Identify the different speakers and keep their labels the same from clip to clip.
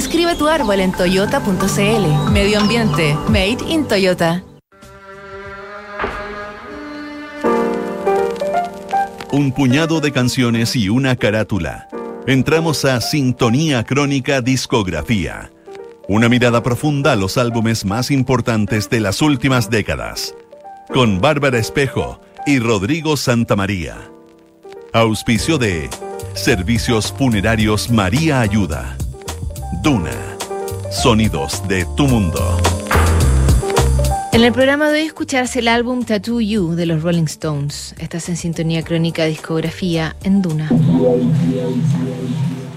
Speaker 1: Inscribe tu árbol en toyota.cl. Medio ambiente, made in Toyota.
Speaker 2: Un puñado de canciones y una carátula. Entramos a Sintonía Crónica Discografía. Una mirada profunda a los álbumes más importantes de las últimas décadas. Con Bárbara Espejo y Rodrigo Santamaría. Auspicio de Servicios Funerarios María Ayuda. Duna. Sonidos de tu mundo.
Speaker 3: En el programa de hoy escucharse el álbum Tattoo You de los Rolling Stones. Estás en sintonía crónica discografía en Duna.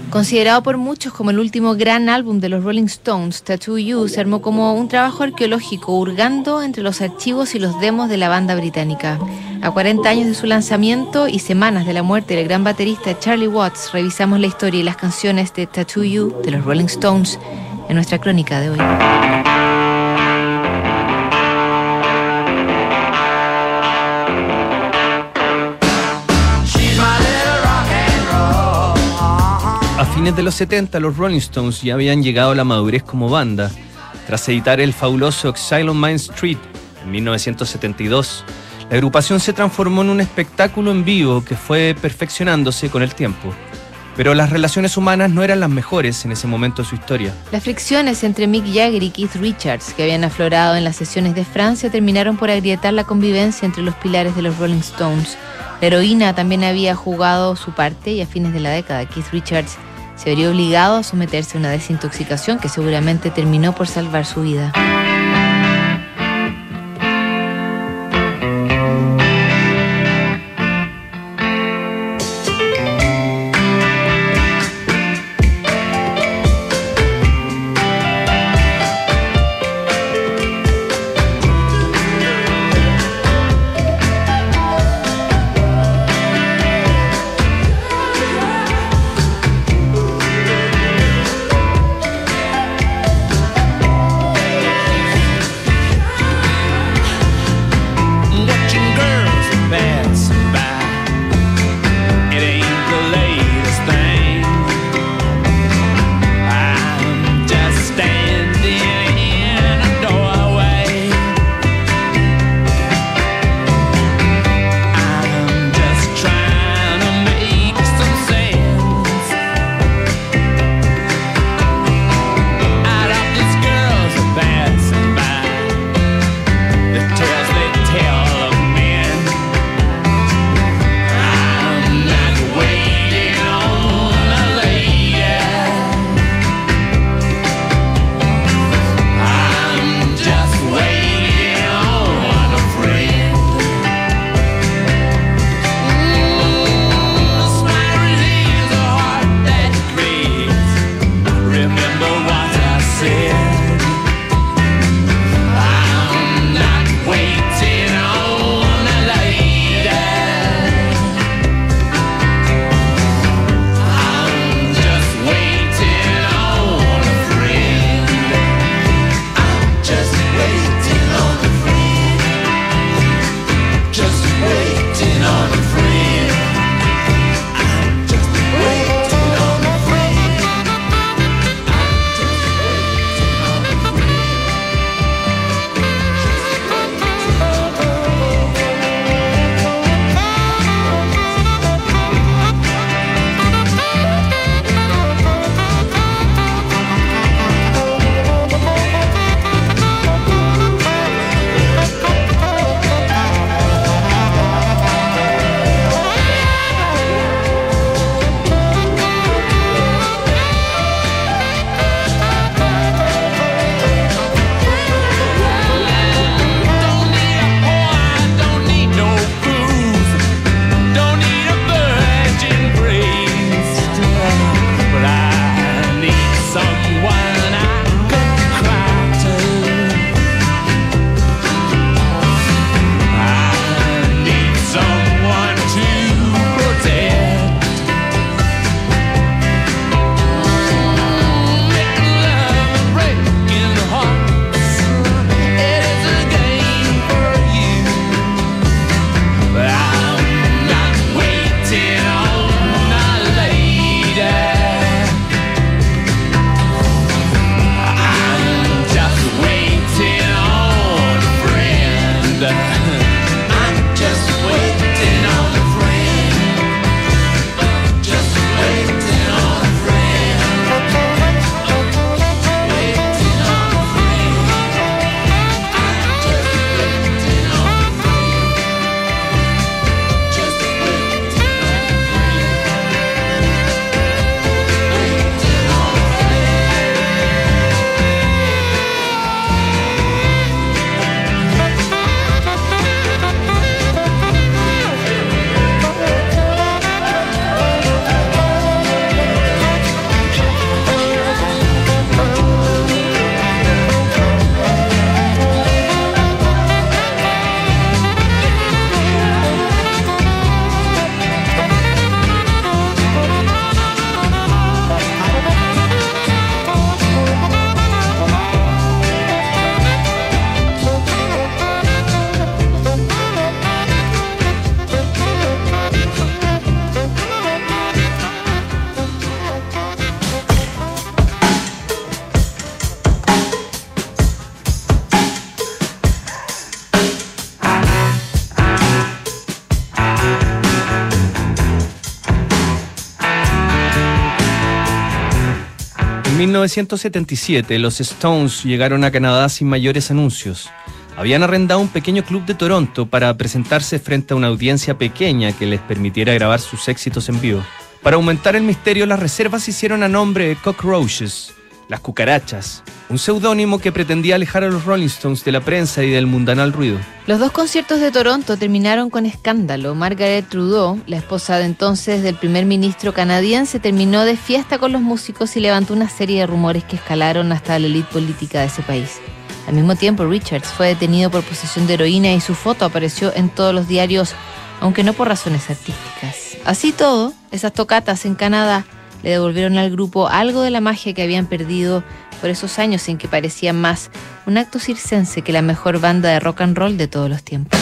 Speaker 3: Considerado por muchos como el último gran álbum de los Rolling Stones, Tattoo You se armó como un trabajo arqueológico hurgando entre los archivos y los demos de la banda británica. A 40 años de su lanzamiento y semanas de la muerte del gran baterista Charlie Watts, revisamos la historia y las canciones de Tattoo You de los Rolling Stones en nuestra crónica de hoy.
Speaker 4: A fines de los 70, los Rolling Stones ya habían llegado a la madurez como banda. Tras editar el fabuloso Exile on Main Street en 1972, la agrupación se transformó en un espectáculo en vivo que fue perfeccionándose con el tiempo. Pero las relaciones humanas no eran las mejores en ese momento de su historia.
Speaker 3: Las fricciones entre Mick Jagger y Keith Richards, que habían aflorado en las sesiones de Francia, terminaron por agrietar la convivencia entre los pilares de los Rolling Stones. La heroína también había jugado su parte y a fines de la década Keith Richards se vería obligado a someterse a una desintoxicación que seguramente terminó por salvar su vida.
Speaker 4: 1977, los Stones llegaron a Canadá sin mayores anuncios. Habían arrendado un pequeño club de Toronto para presentarse frente a una audiencia pequeña que les permitiera grabar sus éxitos en vivo. Para aumentar el misterio, las reservas se hicieron a nombre de Cockroaches, las cucarachas, un seudónimo que pretendía alejar a los Rolling Stones de la prensa y del mundanal ruido.
Speaker 5: Los dos conciertos de Toronto terminaron con escándalo. Margaret Trudeau, la esposa de entonces del primer ministro canadiense, terminó de fiesta con los músicos y levantó una serie de rumores que escalaron hasta la élite política de ese país. Al mismo tiempo, Richards fue detenido por posesión de heroína y su foto apareció en todos los diarios, aunque no por razones artísticas. Así todo, esas tocatas en Canadá le devolvieron al grupo algo de la magia que habían perdido por esos años en que parecía más un acto circense que la mejor banda de rock and roll de todos los tiempos.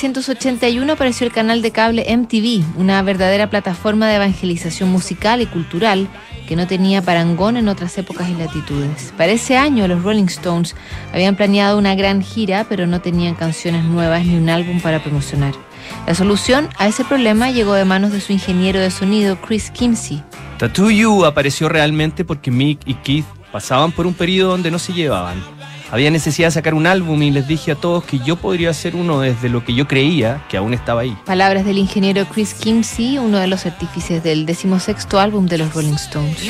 Speaker 5: 1981 apareció el canal de cable MTV, una verdadera plataforma de evangelización musical y cultural que no tenía parangón en otras épocas y latitudes. Para ese año los Rolling Stones habían planeado una gran gira, pero no tenían canciones nuevas ni un álbum para promocionar. La solución a ese problema llegó de manos de su ingeniero de sonido Chris Kimsey.
Speaker 4: Tattoo You apareció realmente porque Mick y Keith pasaban por un periodo donde no se llevaban había necesidad de sacar un álbum y les dije a todos que yo podría hacer uno desde lo que yo creía que aún estaba ahí.
Speaker 5: Palabras del ingeniero Chris Kimsey, uno de los artífices del decimosexto álbum de los Rolling Stones.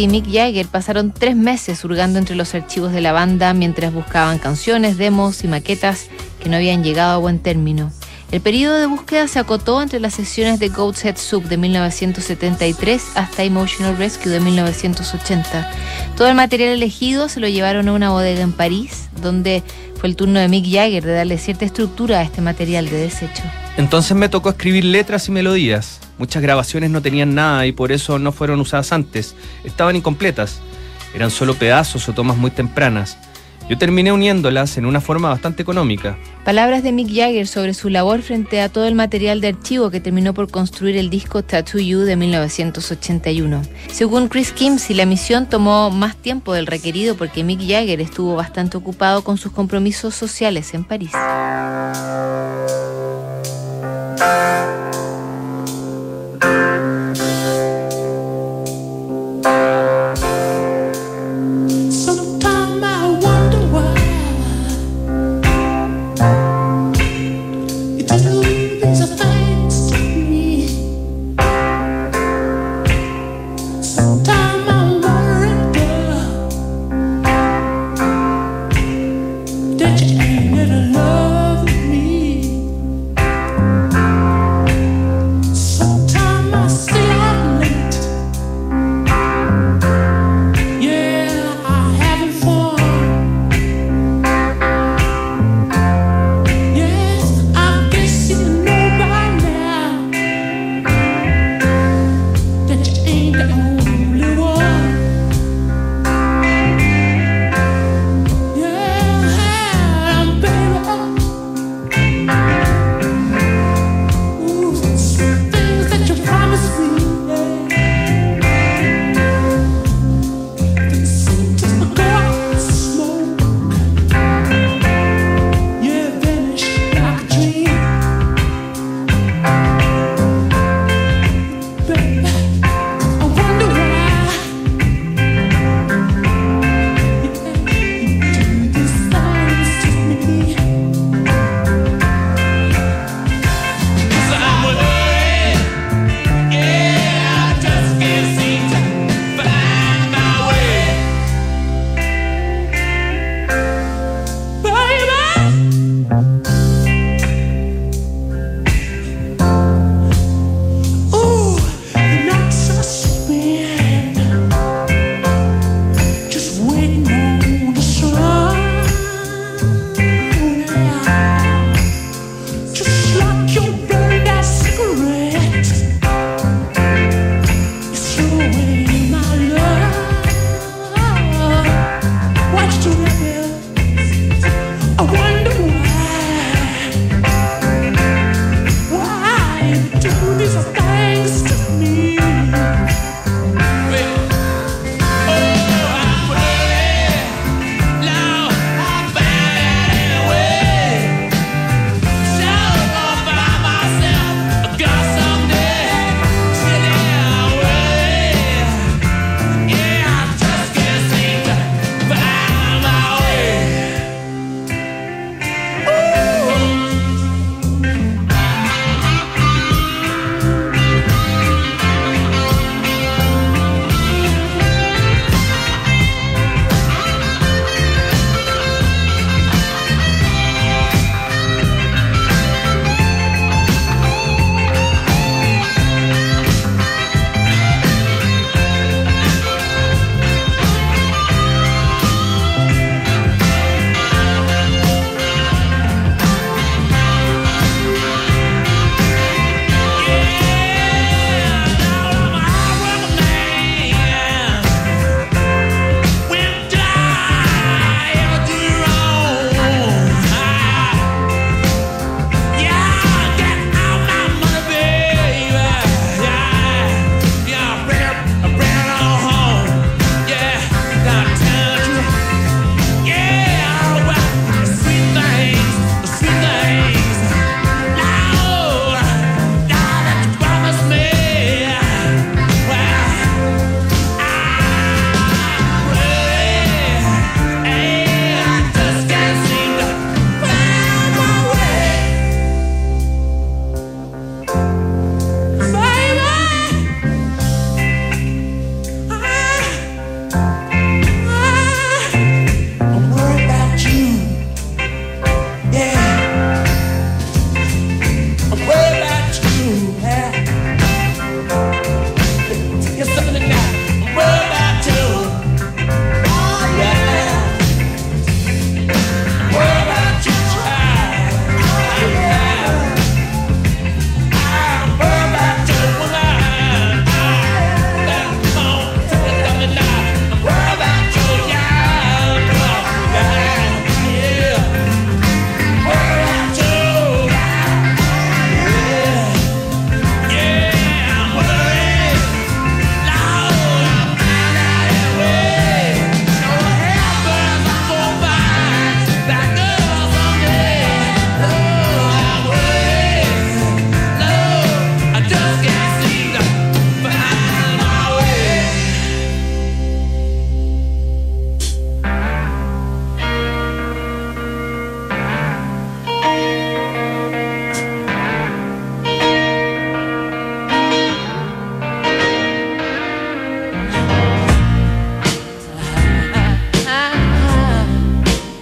Speaker 3: Y Mick Jagger pasaron tres meses hurgando entre los archivos de la banda mientras buscaban canciones, demos y maquetas que no habían llegado a buen término. El periodo de búsqueda se acotó entre las sesiones de Goat's Head Soup de 1973 hasta Emotional Rescue de 1980. Todo el material elegido se lo llevaron a una bodega en París, donde fue el turno de Mick Jagger de darle cierta estructura a este material de desecho.
Speaker 4: Entonces me tocó escribir letras y melodías. Muchas grabaciones no tenían nada y por eso no fueron usadas antes. Estaban incompletas. Eran solo pedazos o tomas muy tempranas. Yo terminé uniéndolas en una forma bastante económica.
Speaker 3: Palabras de Mick Jagger sobre su labor frente a todo el material de archivo que terminó por construir el disco Tattoo You de 1981. Según Chris Kimsey, la misión tomó más tiempo del requerido porque Mick Jagger estuvo bastante ocupado con sus compromisos sociales en París.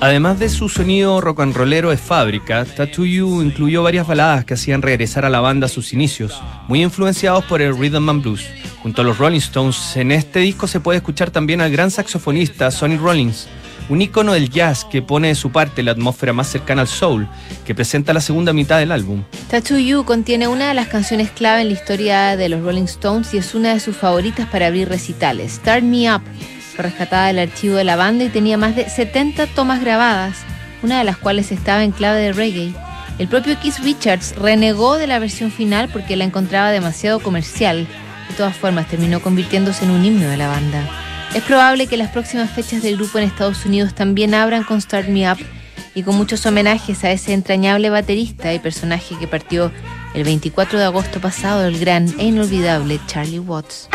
Speaker 4: Además de su sonido rock and rollero de fábrica, Tattoo You incluyó varias baladas que hacían regresar a la banda a sus inicios, muy influenciados por el rhythm and blues. Junto a los Rolling Stones, en este disco se puede escuchar también al gran saxofonista Sonny Rollins, un ícono del jazz que pone de su parte la atmósfera más cercana al soul, que presenta la segunda mitad del álbum.
Speaker 5: Tattoo You contiene una de las canciones clave en la historia de los Rolling Stones y es una de sus favoritas para abrir recitales, Start Me Up rescatada del archivo de la banda y tenía más de 70 tomas grabadas, una de las cuales estaba en clave de reggae. El propio Keith Richards renegó de la versión final porque la encontraba demasiado comercial. De todas formas, terminó convirtiéndose en un himno de la banda. Es probable que las próximas fechas del grupo en Estados Unidos también abran con Start Me Up y con muchos homenajes a ese entrañable baterista y personaje que partió el 24 de agosto pasado, el gran e inolvidable Charlie Watts.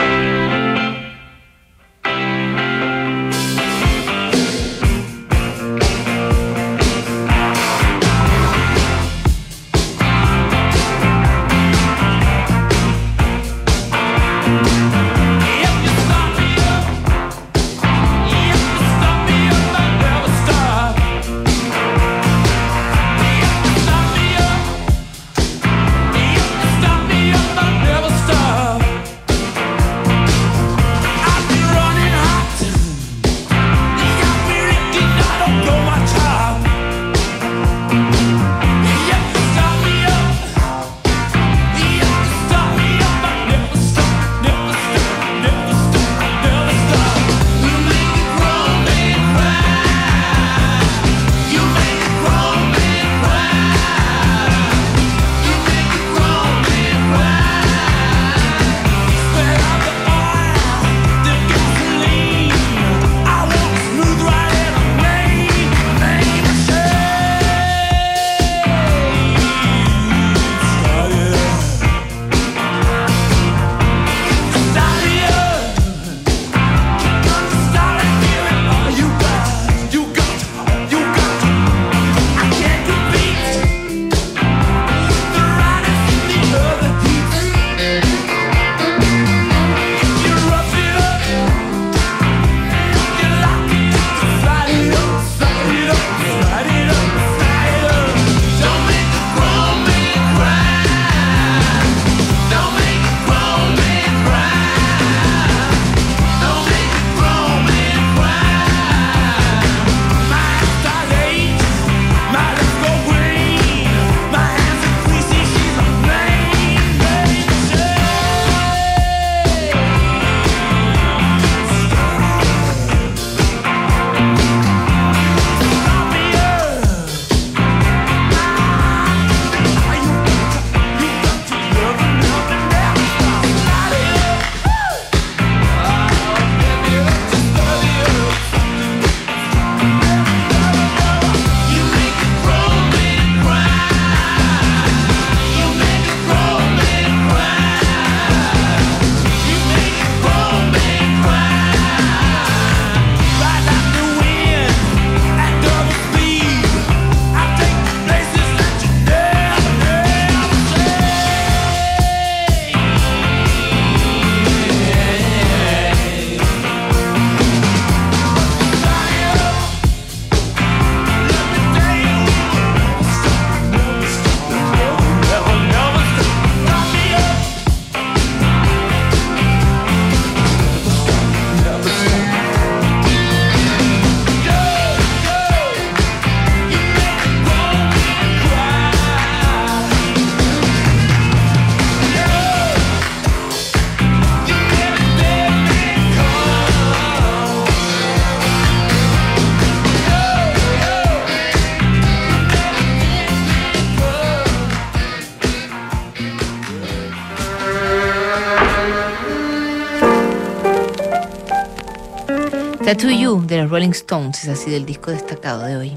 Speaker 5: To You de los Rolling Stones es así del disco destacado de hoy.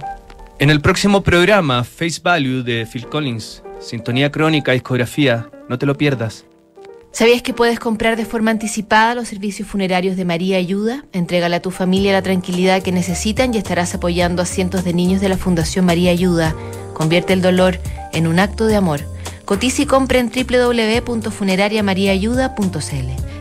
Speaker 4: En el próximo programa, Face Value de Phil Collins, Sintonía Crónica, Discografía, no te lo pierdas.
Speaker 5: ¿Sabías que puedes comprar de forma anticipada los servicios funerarios de María Ayuda? Entrégale a tu familia la tranquilidad que necesitan y estarás apoyando a cientos de niños de la Fundación María Ayuda. Convierte el dolor en un acto de amor. Cotiza y compra en www.funerariamariaayuda.cl.